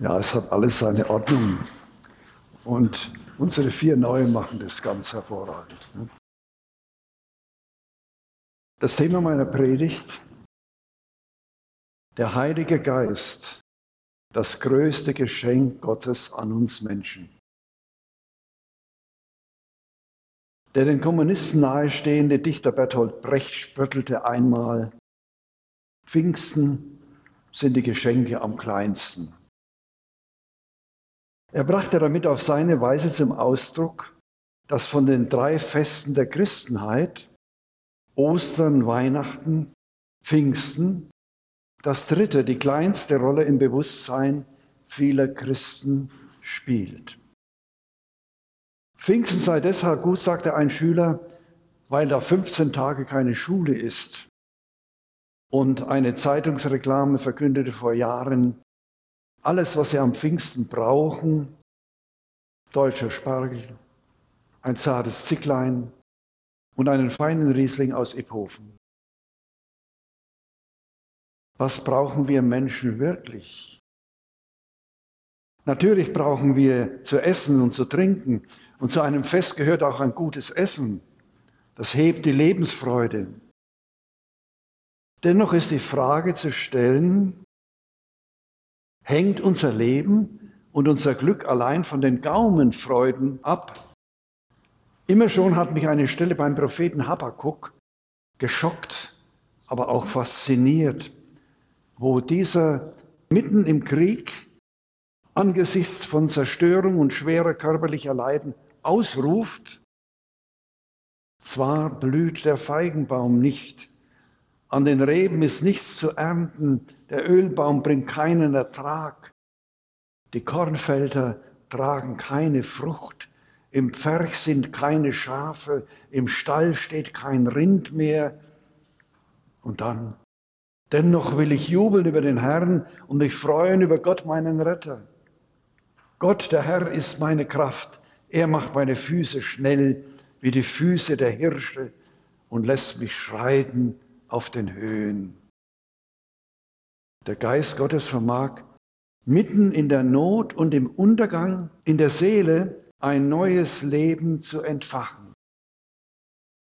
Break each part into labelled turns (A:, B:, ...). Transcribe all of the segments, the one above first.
A: Ja, es hat alles seine Ordnung. Und unsere vier Neuen machen das ganz hervorragend. Ne? Das Thema meiner Predigt, der Heilige Geist, das größte Geschenk Gottes an uns Menschen. Der den Kommunisten nahestehende Dichter Bertolt Brecht spöttelte einmal, Pfingsten sind die Geschenke am kleinsten. Er brachte damit auf seine Weise zum Ausdruck, dass von den drei Festen der Christenheit, Ostern, Weihnachten, Pfingsten, das dritte, die kleinste Rolle im Bewusstsein vieler Christen spielt. Pfingsten sei deshalb gut, sagte ein Schüler, weil da 15 Tage keine Schule ist. Und eine Zeitungsreklame verkündete vor Jahren, alles, was Sie am Pfingsten brauchen, deutscher Spargel, ein zartes Zicklein und einen feinen Riesling aus Iphofen. Was brauchen wir Menschen wirklich? Natürlich brauchen wir zu essen und zu trinken. Und zu einem Fest gehört auch ein gutes Essen. Das hebt die Lebensfreude. Dennoch ist die Frage zu stellen, hängt unser Leben und unser Glück allein von den Gaumenfreuden ab? Immer schon hat mich eine Stelle beim Propheten Habakkuk geschockt, aber auch fasziniert, wo dieser mitten im Krieg angesichts von Zerstörung und schwerer körperlicher Leiden ausruft, zwar blüht der Feigenbaum nicht, an den Reben ist nichts zu ernten, der Ölbaum bringt keinen Ertrag, die Kornfelder tragen keine Frucht, im Pferch sind keine Schafe, im Stall steht kein Rind mehr. Und dann, dennoch will ich jubeln über den Herrn und mich freuen über Gott, meinen Retter. Gott, der Herr, ist meine Kraft. Er macht meine Füße schnell wie die Füße der Hirsche und lässt mich schreiten auf den Höhen. Der Geist Gottes vermag mitten in der Not und im Untergang in der Seele ein neues Leben zu entfachen,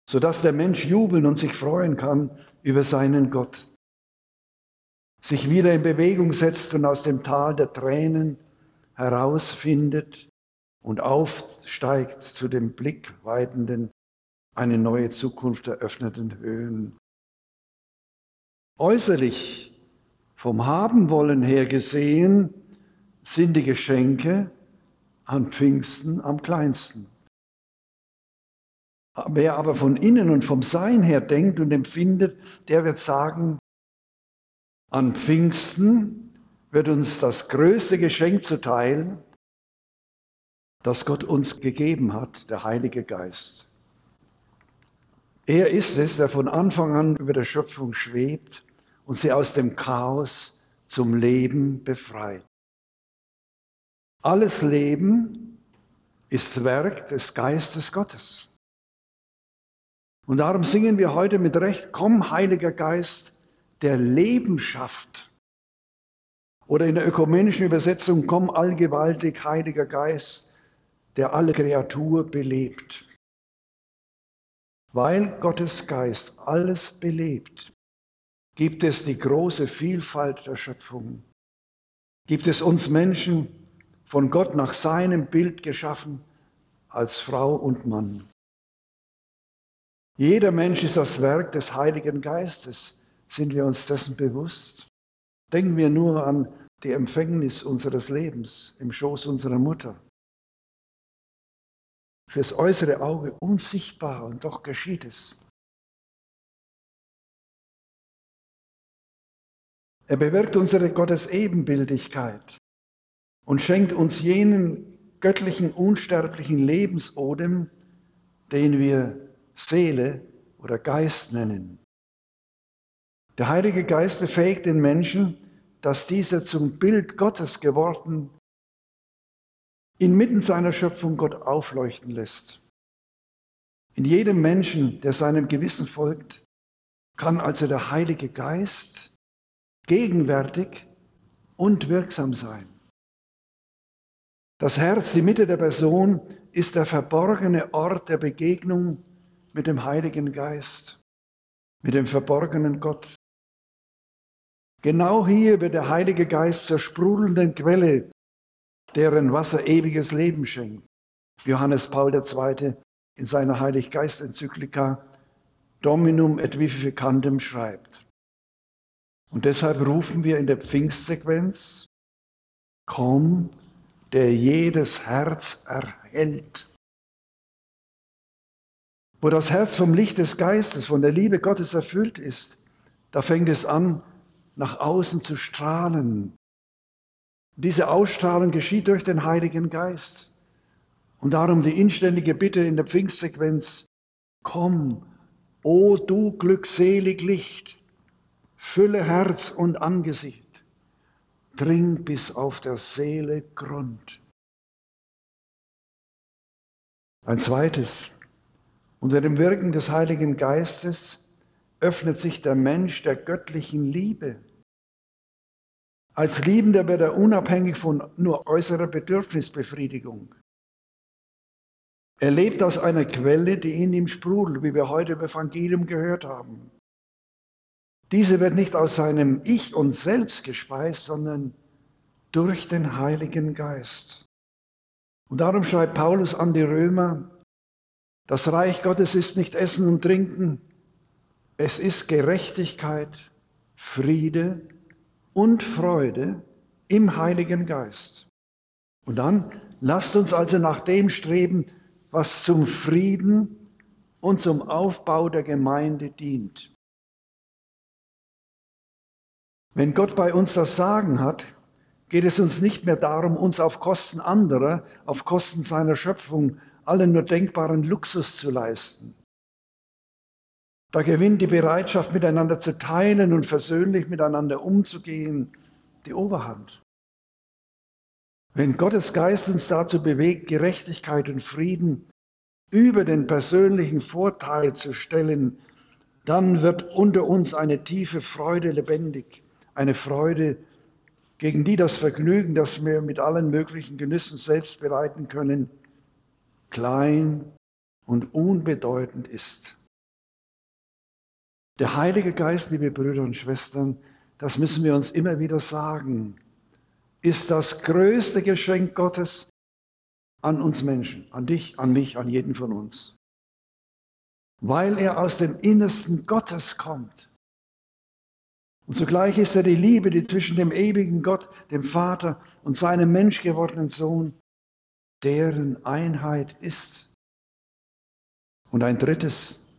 A: sodass der Mensch jubeln und sich freuen kann über seinen Gott, sich wieder in Bewegung setzt und aus dem Tal der Tränen herausfindet und aufsteigt zu dem blickweitenden, eine neue Zukunft eröffneten Höhen. Äußerlich, vom Habenwollen her gesehen, sind die Geschenke an Pfingsten am kleinsten. Wer aber von innen und vom Sein her denkt und empfindet, der wird sagen, an Pfingsten wird uns das größte Geschenk zuteil, das Gott uns gegeben hat, der Heilige Geist. Er ist es, der von Anfang an über der Schöpfung schwebt und sie aus dem Chaos zum Leben befreit. Alles Leben ist Werk des Geistes Gottes. Und darum singen wir heute mit Recht, komm, Heiliger Geist, der Leben schafft. Oder in der ökumenischen Übersetzung, komm allgewaltig, Heiliger Geist, der alle Kreatur belebt. Weil Gottes Geist alles belebt, gibt es die große Vielfalt der Schöpfung. Gibt es uns Menschen von Gott nach seinem Bild geschaffen als Frau und Mann. Jeder Mensch ist das Werk des Heiligen Geistes. Sind wir uns dessen bewusst? Denken wir nur an die Empfängnis unseres Lebens im Schoß unserer Mutter. Fürs äußere Auge unsichtbar und doch geschieht es. Er bewirkt unsere Gottes Ebenbildigkeit und schenkt uns jenen göttlichen, unsterblichen Lebensodem, den wir Seele oder Geist nennen. Der Heilige Geist befähigt den Menschen, dass dieser zum Bild Gottes geworden inmitten seiner Schöpfung Gott aufleuchten lässt. In jedem Menschen, der seinem Gewissen folgt, kann also der Heilige Geist gegenwärtig und wirksam sein. Das Herz, die Mitte der Person, ist der verborgene Ort der Begegnung mit dem Heiligen Geist, mit dem verborgenen Gott. Genau hier wird der Heilige Geist zur sprudelnden Quelle, deren Wasser ewiges Leben schenkt. Johannes Paul II. in seiner Heiliggeist-Enzyklika Dominum et vivificantem schreibt. Und deshalb rufen wir in der Pfingstsequenz, komm, der jedes Herz erhält. Wo das Herz vom Licht des Geistes, von der Liebe Gottes erfüllt ist, da fängt es an, nach außen zu strahlen. Diese Ausstrahlung geschieht durch den Heiligen Geist. Und darum die inständige Bitte in der Pfingstsequenz, komm, o du glückselig Licht, fülle Herz und Angesicht dring bis auf der Seele Grund. Ein zweites, unter dem Wirken des Heiligen Geistes öffnet sich der Mensch der göttlichen Liebe. Als Liebender wird er unabhängig von nur äußerer Bedürfnisbefriedigung. Er lebt aus einer Quelle, die in ihm sprudelt, wie wir heute im Evangelium gehört haben. Diese wird nicht aus seinem Ich und Selbst gespeist, sondern durch den Heiligen Geist. Und darum schreibt Paulus an die Römer, das Reich Gottes ist nicht Essen und Trinken, es ist Gerechtigkeit, Friede und Freude im Heiligen Geist. Und dann lasst uns also nach dem streben, was zum Frieden und zum Aufbau der Gemeinde dient. Wenn Gott bei uns das Sagen hat, geht es uns nicht mehr darum, uns auf Kosten anderer, auf Kosten seiner Schöpfung allen nur denkbaren Luxus zu leisten. Da gewinnt die Bereitschaft, miteinander zu teilen und versöhnlich miteinander umzugehen, die Oberhand. Wenn Gottes Geist uns dazu bewegt, Gerechtigkeit und Frieden über den persönlichen Vorteil zu stellen, dann wird unter uns eine tiefe Freude lebendig eine Freude, gegen die das Vergnügen, das wir mit allen möglichen Genüssen selbst bereiten können, klein und unbedeutend ist. Der Heilige Geist, liebe Brüder und Schwestern, das müssen wir uns immer wieder sagen, ist das größte Geschenk Gottes an uns Menschen, an dich, an mich, an jeden von uns. Weil er aus dem Innersten Gottes kommt. Und zugleich ist er die Liebe, die zwischen dem ewigen Gott, dem Vater und seinem menschgewordenen Sohn, deren Einheit ist. Und ein drittes,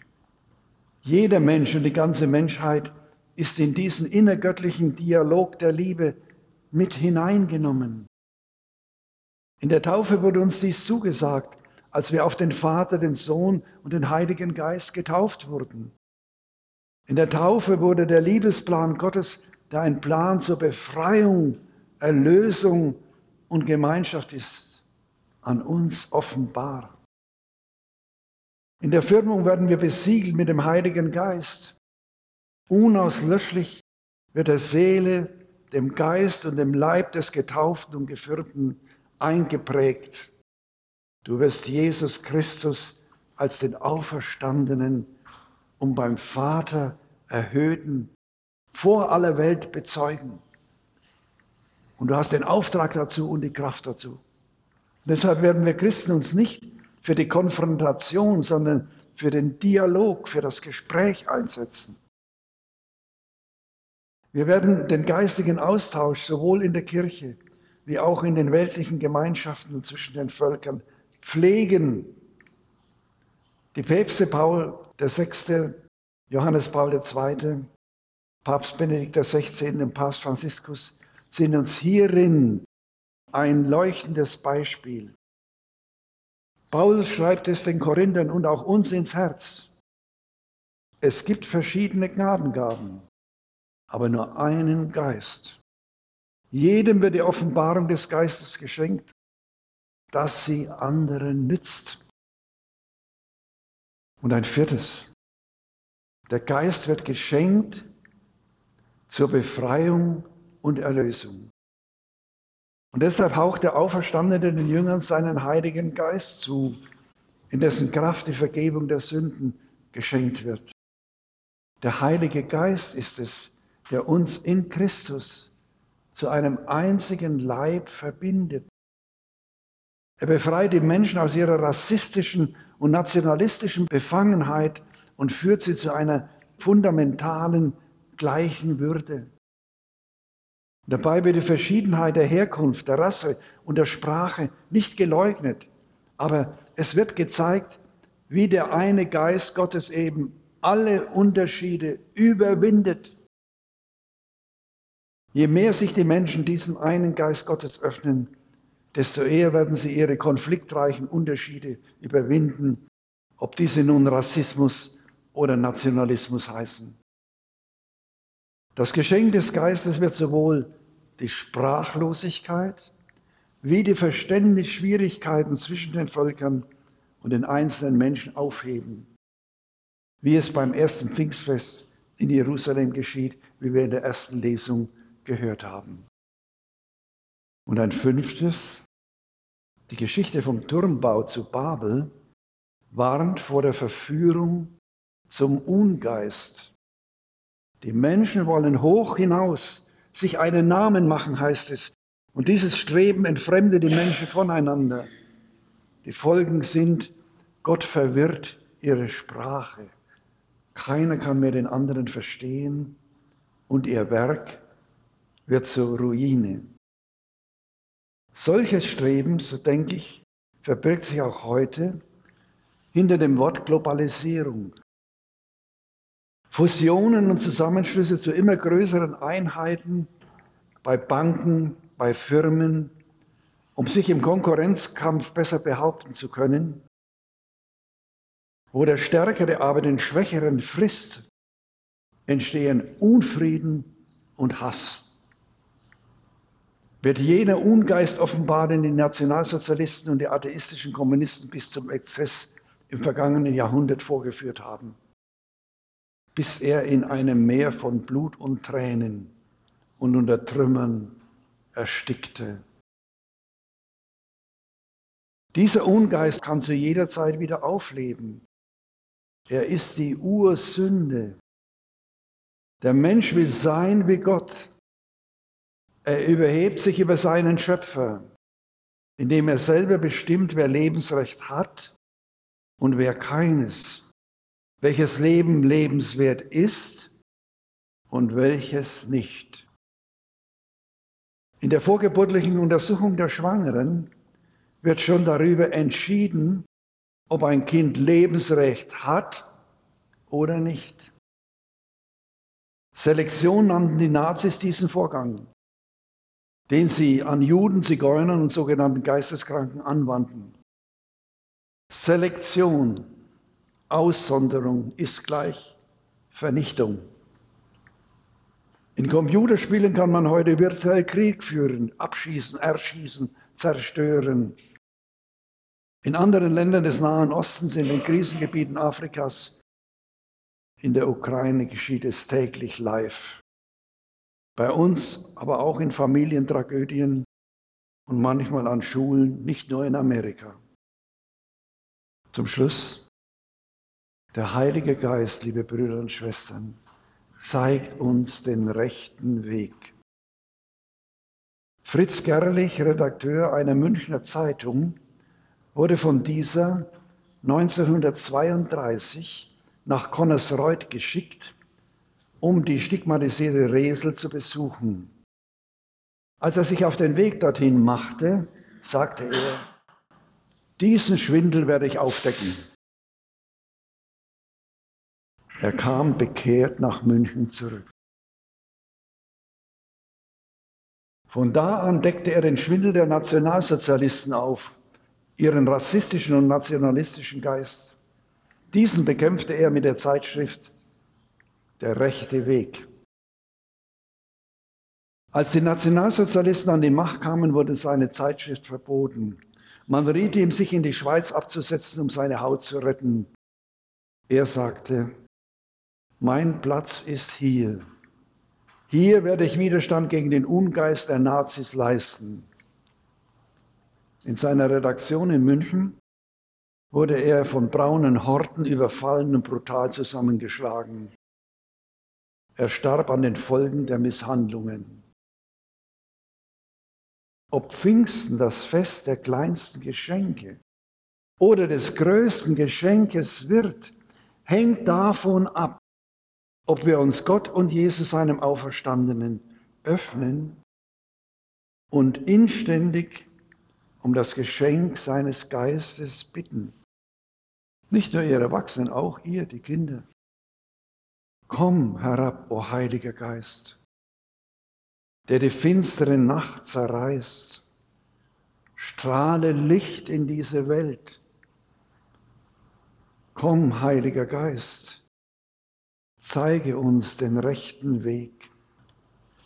A: jeder Mensch und die ganze Menschheit ist in diesen innergöttlichen Dialog der Liebe mit hineingenommen. In der Taufe wurde uns dies zugesagt, als wir auf den Vater, den Sohn und den Heiligen Geist getauft wurden. In der Taufe wurde der Liebesplan Gottes, der ein Plan zur Befreiung, Erlösung und Gemeinschaft ist, an uns offenbar. In der Firmung werden wir besiegelt mit dem Heiligen Geist. Unauslöschlich wird der Seele, dem Geist und dem Leib des Getauften und Gefirmten eingeprägt. Du wirst Jesus Christus als den Auferstandenen um beim Vater erhöhten, vor aller Welt bezeugen. Und du hast den Auftrag dazu und die Kraft dazu. Und deshalb werden wir Christen uns nicht für die Konfrontation, sondern für den Dialog, für das Gespräch einsetzen. Wir werden den geistigen Austausch sowohl in der Kirche wie auch in den weltlichen Gemeinschaften zwischen den Völkern pflegen die Päpste Paul VI., Johannes Paul II., Papst Benedikt XVI. und Papst Franziskus sind uns hierin ein leuchtendes Beispiel. Paulus schreibt es den Korinthern und auch uns ins Herz. Es gibt verschiedene Gnadengaben, aber nur einen Geist. Jedem wird die Offenbarung des Geistes geschenkt, dass sie anderen nützt. Und ein viertes. Der Geist wird geschenkt zur Befreiung und Erlösung. Und deshalb haucht der Auferstandene den Jüngern seinen Heiligen Geist zu, in dessen Kraft die Vergebung der Sünden geschenkt wird. Der Heilige Geist ist es, der uns in Christus zu einem einzigen Leib verbindet. Er befreit die Menschen aus ihrer rassistischen und nationalistischen Befangenheit und führt sie zu einer fundamentalen gleichen Würde. Dabei wird die Verschiedenheit der Herkunft, der Rasse und der Sprache nicht geleugnet, aber es wird gezeigt, wie der eine Geist Gottes eben alle Unterschiede überwindet. Je mehr sich die Menschen diesem einen Geist Gottes öffnen, desto eher werden sie ihre konfliktreichen Unterschiede überwinden, ob diese nun Rassismus oder Nationalismus heißen. Das Geschenk des Geistes wird sowohl die Sprachlosigkeit wie die Verständnisschwierigkeiten zwischen den Völkern und den einzelnen Menschen aufheben, wie es beim ersten Pfingstfest in Jerusalem geschieht, wie wir in der ersten Lesung gehört haben. Und ein fünftes, die Geschichte vom Turmbau zu Babel warnt vor der Verführung zum Ungeist. Die Menschen wollen hoch hinaus, sich einen Namen machen, heißt es. Und dieses Streben entfremdet die Menschen voneinander. Die Folgen sind, Gott verwirrt ihre Sprache. Keiner kann mehr den anderen verstehen und ihr Werk wird zur Ruine. Solches Streben, so denke ich, verbirgt sich auch heute hinter dem Wort Globalisierung. Fusionen und Zusammenschlüsse zu immer größeren Einheiten bei Banken, bei Firmen, um sich im Konkurrenzkampf besser behaupten zu können, wo der Stärkere aber den Schwächeren frisst, entstehen Unfrieden und Hass. Wird jener Ungeist offenbar, den die Nationalsozialisten und die atheistischen Kommunisten bis zum Exzess im vergangenen Jahrhundert vorgeführt haben, bis er in einem Meer von Blut und Tränen und unter Trümmern erstickte. Dieser Ungeist kann zu jeder Zeit wieder aufleben. Er ist die Ursünde. Der Mensch will sein wie Gott. Er überhebt sich über seinen Schöpfer, indem er selber bestimmt, wer Lebensrecht hat und wer keines, welches Leben lebenswert ist und welches nicht. In der vorgeburtlichen Untersuchung der Schwangeren wird schon darüber entschieden, ob ein Kind Lebensrecht hat oder nicht. Selektion nannten die Nazis diesen Vorgang, den sie an Juden, Zigeunern und sogenannten Geisteskranken anwandten. Selektion, Aussonderung ist gleich Vernichtung. In Computerspielen kann man heute virtuell Krieg führen, abschießen, erschießen, zerstören. In anderen Ländern des Nahen Ostens, in den Krisengebieten Afrikas, in der Ukraine geschieht es täglich live. Bei uns, aber auch in Familientragödien und manchmal an Schulen, nicht nur in Amerika. Zum Schluss, der Heilige Geist, liebe Brüder und Schwestern, zeigt uns den rechten Weg. Fritz Gerlich, Redakteur einer Münchner Zeitung, wurde von dieser 1932 nach Connersreuth geschickt, um die stigmatisierte Resel zu besuchen. Als er sich auf den Weg dorthin machte, sagte er, diesen Schwindel werde ich aufdecken. Er kam bekehrt nach München zurück. Von da an deckte er den Schwindel der Nationalsozialisten auf, ihren rassistischen und nationalistischen Geist. Diesen bekämpfte er mit der Zeitschrift Der rechte Weg. Als die Nationalsozialisten an die Macht kamen, wurde seine Zeitschrift verboten. Man riet ihm, sich in die Schweiz abzusetzen, um seine Haut zu retten. Er sagte, mein Platz ist hier. Hier werde ich Widerstand gegen den Ungeist der Nazis leisten. In seiner Redaktion in München wurde er von braunen Horten überfallen und brutal zusammengeschlagen. Er starb an den Folgen der Misshandlungen. Ob Pfingsten das Fest der kleinsten Geschenke oder des größten Geschenkes wird, hängt davon ab, ob wir uns Gott und Jesus seinem Auferstandenen öffnen und inständig um das Geschenk seines Geistes bitten. Nicht nur ihr Erwachsenen, auch ihr, die Kinder. Komm herab, o Heiliger Geist, der die finstere Nacht zerreißt. Strahle Licht in diese Welt. Komm, Heiliger Geist, zeige uns den rechten Weg.